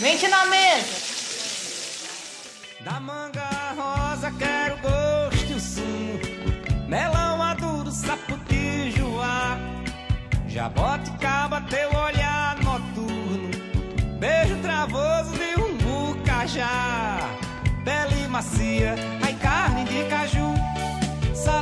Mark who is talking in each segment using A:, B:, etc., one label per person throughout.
A: Mente na mesa!
B: Da manga rosa quero gosto e o sumo Melão maduro, saputi, joá Jaboticaba, teu olhar noturno. Beijo travoso de um bucajá Pele macia, ai carne de caju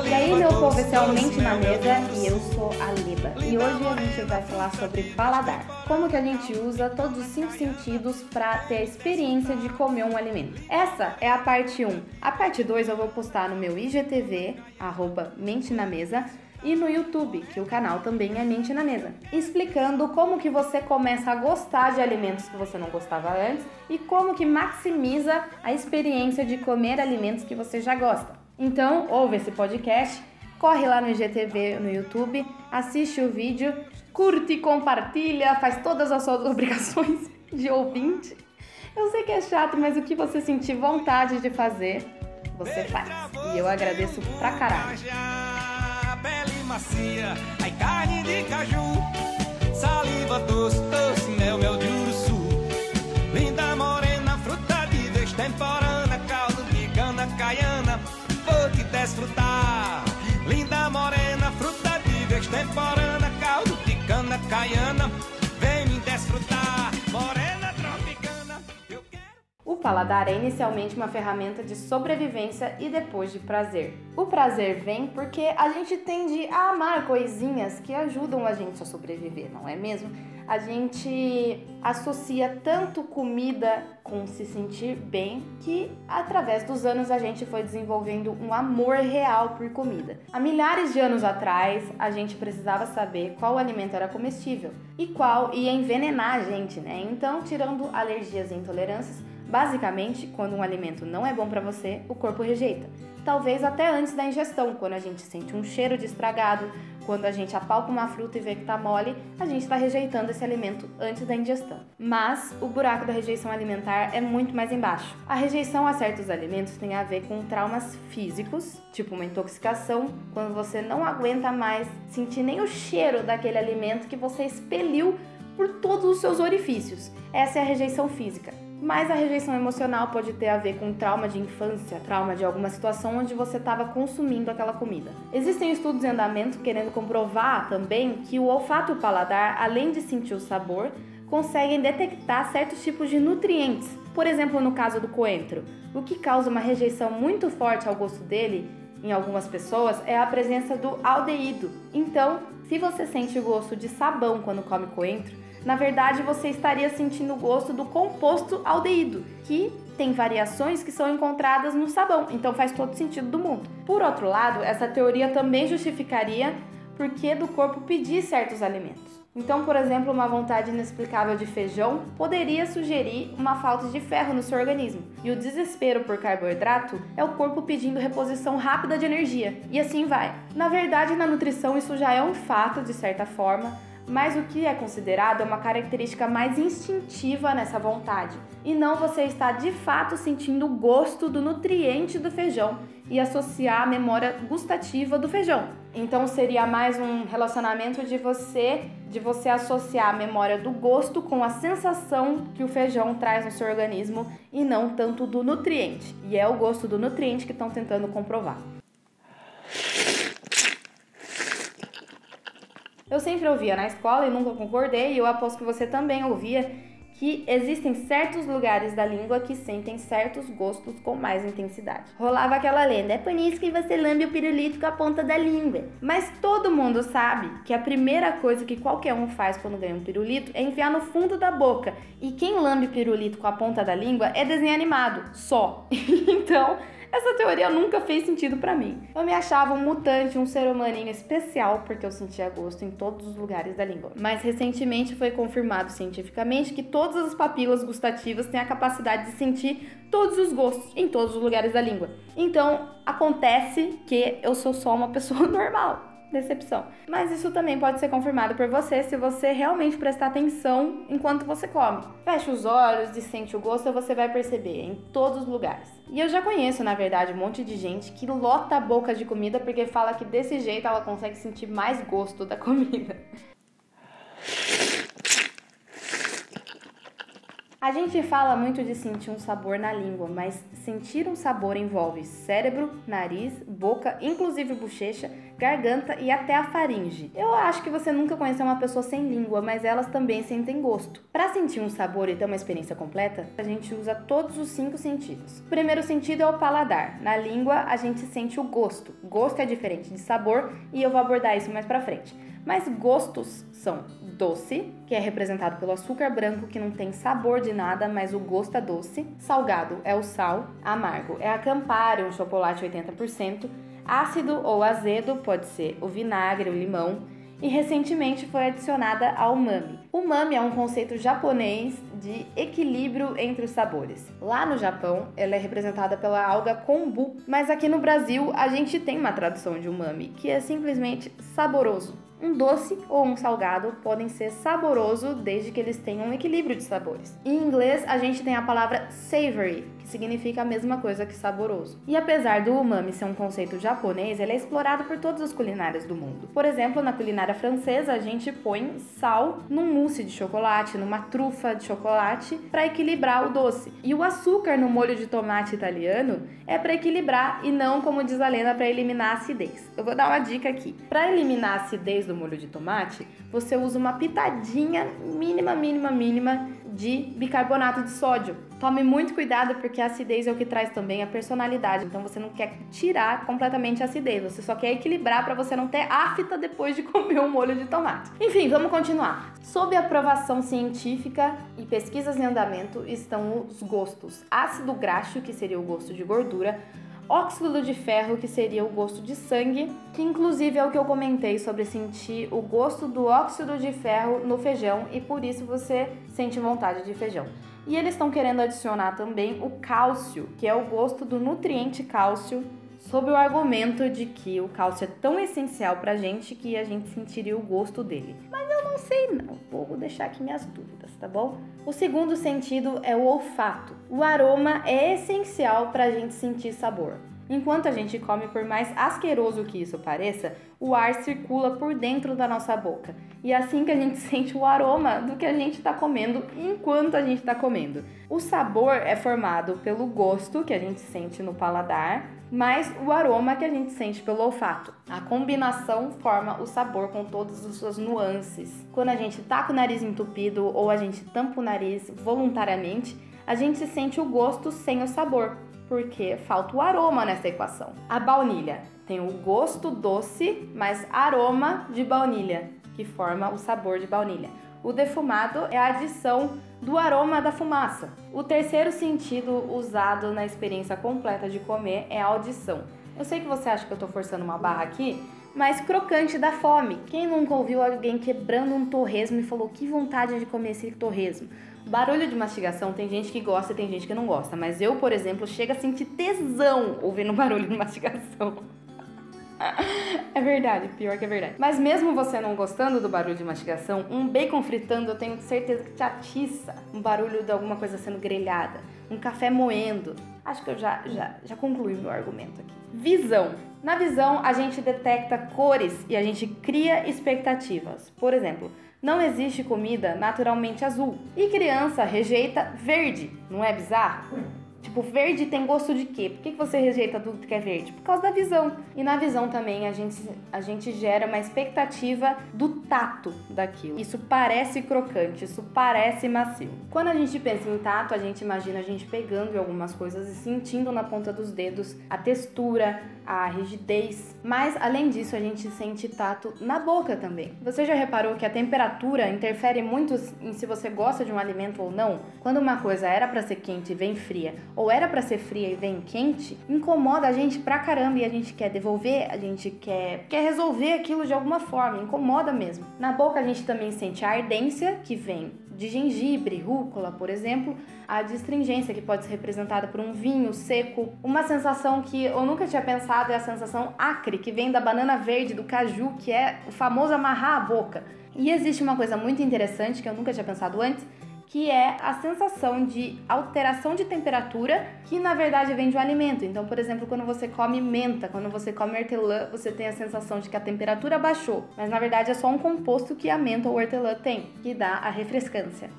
C: E aí, meu povo, esse é o Mente na Mesa e eu sou a Liba. E hoje a gente vai falar sobre paladar. Como que a gente usa todos os cinco sentidos para ter a experiência de comer um alimento. Essa é a parte 1. A parte 2 eu vou postar no meu IGTV, arroba Mente na Mesa, e no YouTube, que o canal também é Mente na Mesa, explicando como que você começa a gostar de alimentos que você não gostava antes e como que maximiza a experiência de comer alimentos que você já gosta. Então, ouve esse podcast, corre lá no IGTV no YouTube, assiste o vídeo, curte, compartilha, faz todas as suas obrigações de ouvinte. Eu sei que é chato, mas o que você sentir vontade de fazer, você faz. E eu agradeço pra caralho.
B: Pele macia, ai carne de caju Saliva doce, doce, mel, mel de uruçu Linda morena, fruta de destemporânea Caldo de cana caiana, te desfrutar. Linda morena, fruta de destemporânea Caldo de cana caiana,
C: paladar é inicialmente uma ferramenta de sobrevivência e depois de prazer. O prazer vem porque a gente tende a amar coisinhas que ajudam a gente a sobreviver, não é mesmo? A gente associa tanto comida com se sentir bem que através dos anos a gente foi desenvolvendo um amor real por comida. Há milhares de anos atrás, a gente precisava saber qual alimento era comestível e qual ia envenenar a gente, né? Então, tirando alergias e intolerâncias, Basicamente, quando um alimento não é bom para você, o corpo rejeita. Talvez até antes da ingestão, quando a gente sente um cheiro de estragado, quando a gente apalpa uma fruta e vê que tá mole, a gente está rejeitando esse alimento antes da ingestão. Mas o buraco da rejeição alimentar é muito mais embaixo. A rejeição a certos alimentos tem a ver com traumas físicos, tipo uma intoxicação, quando você não aguenta mais sentir nem o cheiro daquele alimento que você expeliu por todos os seus orifícios. Essa é a rejeição física. Mas a rejeição emocional pode ter a ver com trauma de infância, trauma de alguma situação onde você estava consumindo aquela comida. Existem estudos em andamento querendo comprovar também que o olfato e o paladar, além de sentir o sabor, conseguem detectar certos tipos de nutrientes. Por exemplo, no caso do coentro, o que causa uma rejeição muito forte ao gosto dele em algumas pessoas é a presença do aldeído. Então, se você sente o gosto de sabão quando come coentro, na verdade você estaria sentindo o gosto do composto aldeído, que tem variações que são encontradas no sabão, então faz todo sentido do mundo. Por outro lado, essa teoria também justificaria por que do corpo pedir certos alimentos. Então, por exemplo, uma vontade inexplicável de feijão poderia sugerir uma falta de ferro no seu organismo. E o desespero por carboidrato é o corpo pedindo reposição rápida de energia. E assim vai. Na verdade, na nutrição isso já é um fato de certa forma, mas o que é considerado é uma característica mais instintiva nessa vontade, e não você estar de fato sentindo o gosto do nutriente do feijão e associar a memória gustativa do feijão. Então seria mais um relacionamento de você, de você associar a memória do gosto com a sensação que o feijão traz no seu organismo e não tanto do nutriente. E é o gosto do nutriente que estão tentando comprovar. Eu sempre ouvia na escola e nunca concordei, e eu aposto que você também ouvia que existem certos lugares da língua que sentem certos gostos com mais intensidade. Rolava aquela lenda, é por isso que você lambe o pirulito com a ponta da língua. Mas todo mundo sabe que a primeira coisa que qualquer um faz quando ganha um pirulito é enfiar no fundo da boca. E quem lambe pirulito com a ponta da língua é desenho animado, só. então, essa teoria nunca fez sentido para mim. Eu me achava um mutante, um ser humaninho especial porque eu sentia gosto em todos os lugares da língua. Mas recentemente foi confirmado cientificamente que todas as papilas gustativas têm a capacidade de sentir todos os gostos em todos os lugares da língua. Então, acontece que eu sou só uma pessoa normal decepção. Mas isso também pode ser confirmado por você se você realmente prestar atenção enquanto você come. Fecha os olhos e sente o gosto você vai perceber em todos os lugares. E eu já conheço, na verdade, um monte de gente que lota a boca de comida porque fala que desse jeito ela consegue sentir mais gosto da comida. A gente fala muito de sentir um sabor na língua, mas sentir um sabor envolve cérebro, nariz, boca, inclusive bochecha, garganta e até a faringe. Eu acho que você nunca conheceu uma pessoa sem língua, mas elas também sentem gosto. Para sentir um sabor e ter uma experiência completa, a gente usa todos os cinco sentidos. O primeiro sentido é o paladar. Na língua, a gente sente o gosto. Gosto é diferente de sabor e eu vou abordar isso mais para frente. Mas gostos são doce, que é representado pelo açúcar branco que não tem sabor de nada, mas o gosto é doce. Salgado é o sal, amargo é a Campari, um chocolate 80%. Ácido ou azedo pode ser o vinagre, o limão. E recentemente foi adicionada a umami. Umami é um conceito japonês de equilíbrio entre os sabores. Lá no Japão, ela é representada pela alga kombu, mas aqui no Brasil a gente tem uma tradução de umami, que é simplesmente saboroso. Um doce ou um salgado podem ser saboroso desde que eles tenham um equilíbrio de sabores. Em inglês, a gente tem a palavra savory, significa a mesma coisa que saboroso. E apesar do umami ser um conceito japonês, ele é explorado por todas as culinárias do mundo. Por exemplo, na culinária francesa, a gente põe sal num mousse de chocolate, numa trufa de chocolate, para equilibrar o doce. E o açúcar no molho de tomate italiano é para equilibrar e não, como diz a lenda, para eliminar a acidez. Eu vou dar uma dica aqui. Para eliminar a acidez do molho de tomate, você usa uma pitadinha mínima, mínima, mínima de bicarbonato de sódio. Tome muito cuidado porque a acidez é o que traz também a personalidade. Então você não quer tirar completamente a acidez, você só quer equilibrar para você não ter afta depois de comer um molho de tomate. Enfim, vamos continuar. Sob aprovação científica e pesquisas em andamento estão os gostos: ácido graxo, que seria o gosto de gordura, óxido de ferro, que seria o gosto de sangue, que inclusive é o que eu comentei sobre sentir o gosto do óxido de ferro no feijão e por isso você sente vontade de feijão. E eles estão querendo adicionar também o cálcio, que é o gosto do nutriente cálcio, sob o argumento de que o cálcio é tão essencial pra gente que a gente sentiria o gosto dele. Mas eu não sei não, vou deixar aqui minhas dúvidas, tá bom? O segundo sentido é o olfato. O aroma é essencial pra gente sentir sabor. Enquanto a gente come, por mais asqueroso que isso pareça, o ar circula por dentro da nossa boca. E é assim que a gente sente o aroma do que a gente está comendo enquanto a gente está comendo. O sabor é formado pelo gosto que a gente sente no paladar, mais o aroma que a gente sente pelo olfato. A combinação forma o sabor com todas as suas nuances. Quando a gente tá com o nariz entupido ou a gente tampa o nariz voluntariamente, a gente sente o gosto sem o sabor porque falta o aroma nessa equação. A baunilha tem o gosto doce, mas aroma de baunilha, que forma o sabor de baunilha. O defumado é a adição do aroma da fumaça. O terceiro sentido usado na experiência completa de comer é a audição. Eu sei que você acha que eu estou forçando uma barra aqui, mas crocante da fome. Quem nunca ouviu alguém quebrando um torresmo e falou que vontade de comer esse torresmo? Barulho de mastigação tem gente que gosta e tem gente que não gosta, mas eu, por exemplo, chego a sentir tesão ouvindo barulho de mastigação. É verdade, pior que é verdade. Mas mesmo você não gostando do barulho de mastigação, um bacon fritando eu tenho certeza que te atiça. Um barulho de alguma coisa sendo grelhada, um café moendo. Acho que eu já, já, já concluí meu argumento aqui. Visão. Na visão, a gente detecta cores e a gente cria expectativas. Por exemplo, não existe comida naturalmente azul. E criança rejeita verde, não é bizarro? Tipo, verde tem gosto de quê? Por que você rejeita tudo que é verde? Por causa da visão. E na visão também a gente, a gente gera uma expectativa do tato daquilo. Isso parece crocante, isso parece macio. Quando a gente pensa em tato, a gente imagina a gente pegando algumas coisas e sentindo na ponta dos dedos a textura, a rigidez. Mas além disso, a gente sente tato na boca também. Você já reparou que a temperatura interfere muito em se você gosta de um alimento ou não? Quando uma coisa era para ser quente e vem fria, ou era para ser fria e vem quente, incomoda a gente pra caramba e a gente quer devolver, a gente quer, quer resolver aquilo de alguma forma, incomoda mesmo. Na boca a gente também sente a ardência que vem de gengibre, rúcula, por exemplo, a distringência que pode ser representada por um vinho seco, uma sensação que eu nunca tinha pensado é a sensação acre que vem da banana verde, do caju, que é o famoso amarrar a boca. E existe uma coisa muito interessante que eu nunca tinha pensado antes, que é a sensação de alteração de temperatura, que na verdade vem de um alimento. Então, por exemplo, quando você come menta, quando você come hortelã, você tem a sensação de que a temperatura baixou, mas na verdade é só um composto que a menta ou hortelã tem, que dá a refrescância.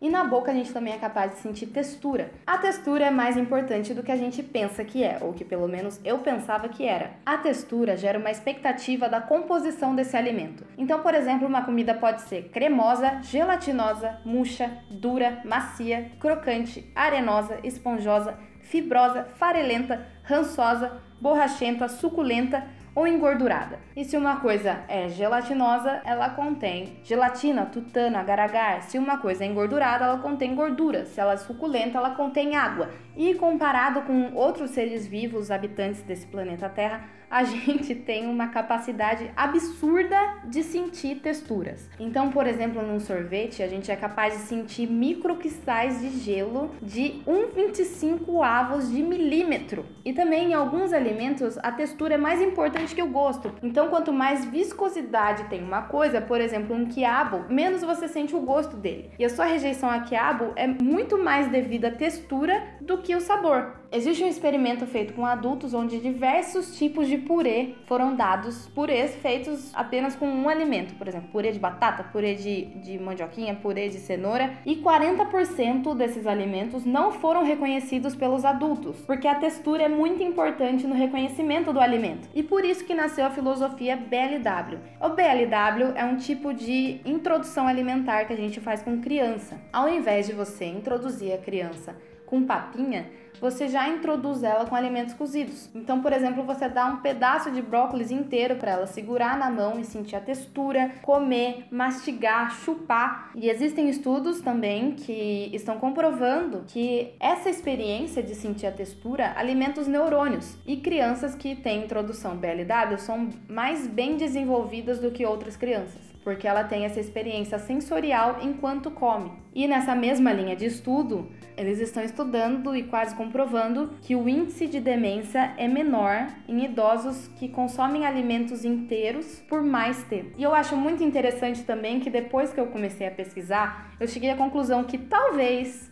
C: E na boca a gente também é capaz de sentir textura. A textura é mais importante do que a gente pensa que é, ou que pelo menos eu pensava que era. A textura gera uma expectativa da composição desse alimento. Então, por exemplo, uma comida pode ser cremosa, gelatinosa, murcha, dura, macia, crocante, arenosa, esponjosa, fibrosa, farelenta, rançosa, borrachenta, suculenta ou engordurada. E se uma coisa é gelatinosa, ela contém gelatina, tutano, agar-agar. Se uma coisa é engordurada, ela contém gordura. Se ela é suculenta, ela contém água. E comparado com outros seres vivos habitantes desse planeta Terra, a gente tem uma capacidade absurda de sentir texturas. Então, por exemplo, num sorvete, a gente é capaz de sentir microcristais de gelo de 1,25 avos de milímetro. E também em alguns alimentos, a textura é mais importante que o gosto. Então, quanto mais viscosidade tem uma coisa, por exemplo, um quiabo, menos você sente o gosto dele. E a sua rejeição a quiabo é muito mais devido à textura do que o sabor. Existe um experimento feito com adultos onde diversos tipos de purê foram dados, purês feitos apenas com um alimento, por exemplo, purê de batata, purê de, de mandioquinha, purê de cenoura, e 40% desses alimentos não foram reconhecidos pelos adultos, porque a textura é muito importante no reconhecimento do alimento. E por isso que nasceu a filosofia BLW. O BLW é um tipo de introdução alimentar que a gente faz com criança. Ao invés de você introduzir a criança com papinha, você já introduz ela com alimentos cozidos. Então, por exemplo, você dá um pedaço de brócolis inteiro para ela segurar na mão e sentir a textura, comer, mastigar, chupar. E existem estudos também que estão comprovando que essa experiência de sentir a textura alimenta os neurônios. E crianças que têm introdução BLW são mais bem desenvolvidas do que outras crianças porque ela tem essa experiência sensorial enquanto come. E nessa mesma linha de estudo, eles estão estudando e quase comprovando que o índice de demência é menor em idosos que consomem alimentos inteiros por mais tempo. E eu acho muito interessante também que depois que eu comecei a pesquisar, eu cheguei à conclusão que talvez,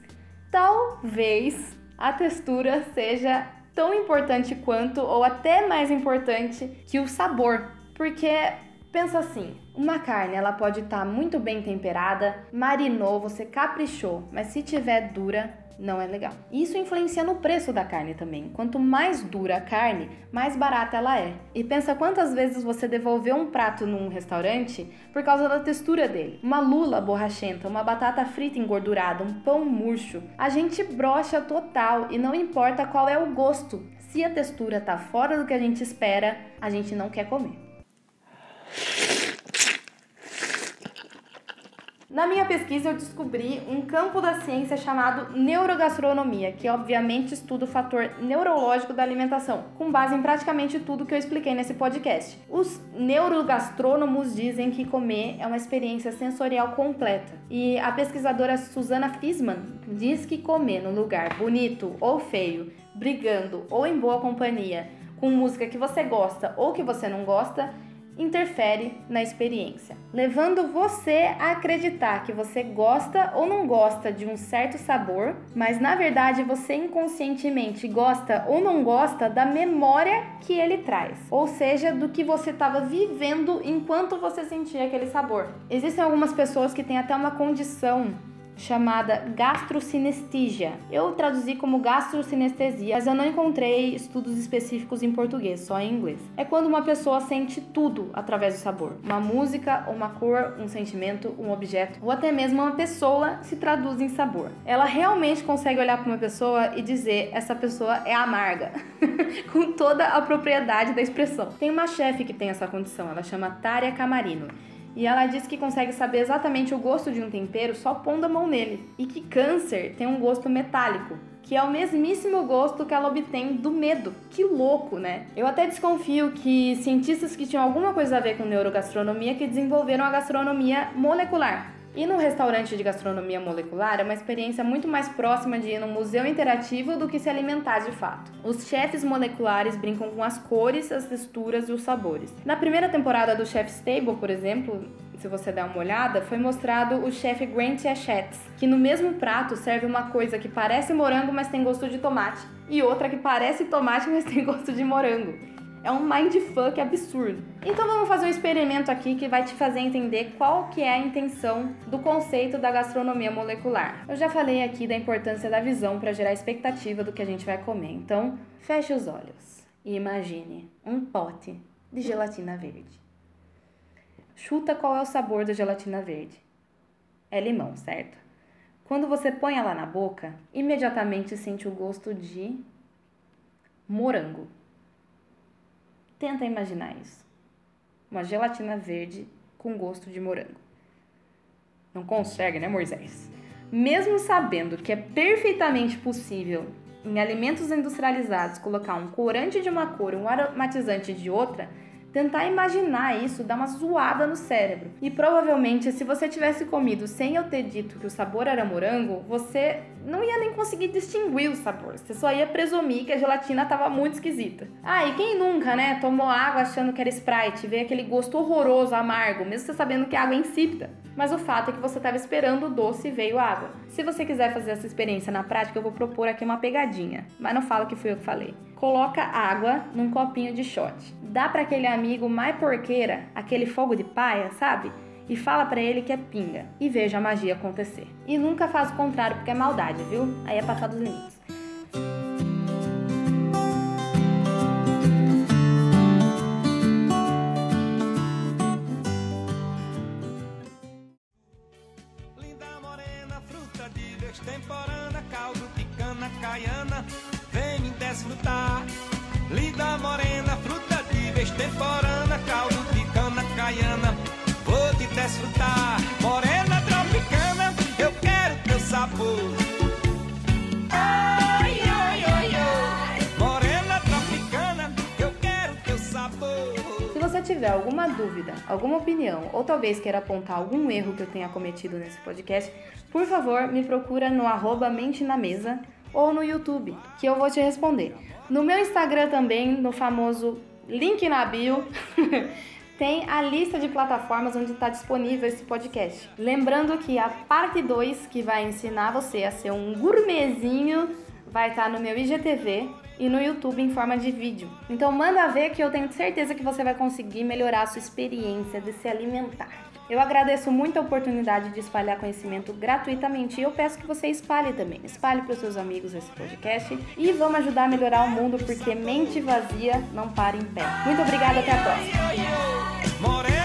C: talvez a textura seja tão importante quanto ou até mais importante que o sabor, porque Pensa assim, uma carne ela pode estar tá muito bem temperada, marinou, você caprichou, mas se tiver dura, não é legal. Isso influencia no preço da carne também. Quanto mais dura a carne, mais barata ela é. E pensa quantas vezes você devolveu um prato num restaurante por causa da textura dele. Uma lula borrachenta, uma batata frita engordurada, um pão murcho. A gente brocha total e não importa qual é o gosto. Se a textura tá fora do que a gente espera, a gente não quer comer. Na minha pesquisa, eu descobri um campo da ciência chamado neurogastronomia, que obviamente estuda o fator neurológico da alimentação, com base em praticamente tudo que eu expliquei nesse podcast. Os neurogastrônomos dizem que comer é uma experiência sensorial completa, e a pesquisadora Susana Fisman diz que comer num lugar bonito ou feio, brigando ou em boa companhia, com música que você gosta ou que você não gosta, interfere na experiência, levando você a acreditar que você gosta ou não gosta de um certo sabor, mas na verdade você inconscientemente gosta ou não gosta da memória que ele traz, ou seja, do que você estava vivendo enquanto você sentia aquele sabor. Existem algumas pessoas que têm até uma condição chamada gastrocinestígia. Eu traduzi como gastrosinestesia, mas eu não encontrei estudos específicos em português, só em inglês. É quando uma pessoa sente tudo através do sabor. Uma música, uma cor, um sentimento, um objeto, ou até mesmo uma pessoa se traduz em sabor. Ela realmente consegue olhar para uma pessoa e dizer essa pessoa é amarga, com toda a propriedade da expressão. Tem uma chefe que tem essa condição, ela chama Tária Camarino. E ela diz que consegue saber exatamente o gosto de um tempero só pondo a mão nele. E que câncer tem um gosto metálico, que é o mesmíssimo gosto que ela obtém do medo. Que louco, né? Eu até desconfio que cientistas que tinham alguma coisa a ver com neurogastronomia que desenvolveram a gastronomia molecular, Ir num restaurante de gastronomia molecular é uma experiência muito mais próxima de ir num museu interativo do que se alimentar de fato. Os chefes moleculares brincam com as cores, as texturas e os sabores. Na primeira temporada do Chef's Table, por exemplo, se você der uma olhada, foi mostrado o chefe Grant Achatz, que no mesmo prato serve uma coisa que parece morango, mas tem gosto de tomate, e outra que parece tomate, mas tem gosto de morango. É um mindfuck absurdo. Então vamos fazer um experimento aqui que vai te fazer entender qual que é a intenção do conceito da gastronomia molecular. Eu já falei aqui da importância da visão para gerar expectativa do que a gente vai comer. Então, feche os olhos e imagine um pote de gelatina verde. Chuta qual é o sabor da gelatina verde. É limão, certo? Quando você põe ela na boca, imediatamente sente o gosto de morango. Tenta imaginar isso. Uma gelatina verde com gosto de morango. Não consegue, né, Moisés? Mesmo sabendo que é perfeitamente possível em alimentos industrializados colocar um corante de uma cor e um aromatizante de outra, tentar imaginar isso dá uma zoada no cérebro. E provavelmente, se você tivesse comido sem eu ter dito que o sabor era morango, você não ia nem conseguir distinguir o sabor. Você só ia presumir que a gelatina estava muito esquisita. Ah, e quem nunca, né, tomou água achando que era Sprite, veio aquele gosto horroroso, amargo, mesmo você sabendo que a água é insípida. Mas o fato é que você estava esperando o doce e veio água. Se você quiser fazer essa experiência na prática, eu vou propor aqui uma pegadinha, mas não fala que fui eu que falei coloca água num copinho de shot. Dá para aquele amigo mais porqueira, aquele fogo de paia, sabe? E fala para ele que é pinga e veja a magia acontecer. E nunca faz o contrário porque é maldade, viu? Aí é passar dos limites.
B: Caiana, vou te desfrutar. Morena tropicana, eu quero teu sabor.
C: Se você tiver alguma dúvida, alguma opinião ou talvez queira apontar algum erro que eu tenha cometido nesse podcast, por favor, me procura no arroba mente na mesa ou no YouTube, que eu vou te responder. No meu Instagram também, no famoso link na bio, tem a lista de plataformas onde está disponível esse podcast. Lembrando que a parte 2, que vai ensinar você a ser um gourmetzinho, vai estar tá no meu IGTV e no YouTube em forma de vídeo. Então manda ver que eu tenho certeza que você vai conseguir melhorar a sua experiência de se alimentar. Eu agradeço muito a oportunidade de espalhar conhecimento gratuitamente e eu peço que você espalhe também. Espalhe para os seus amigos esse podcast e vamos ajudar a melhorar o mundo porque mente vazia não para em pé. Muito obrigada, até a próxima.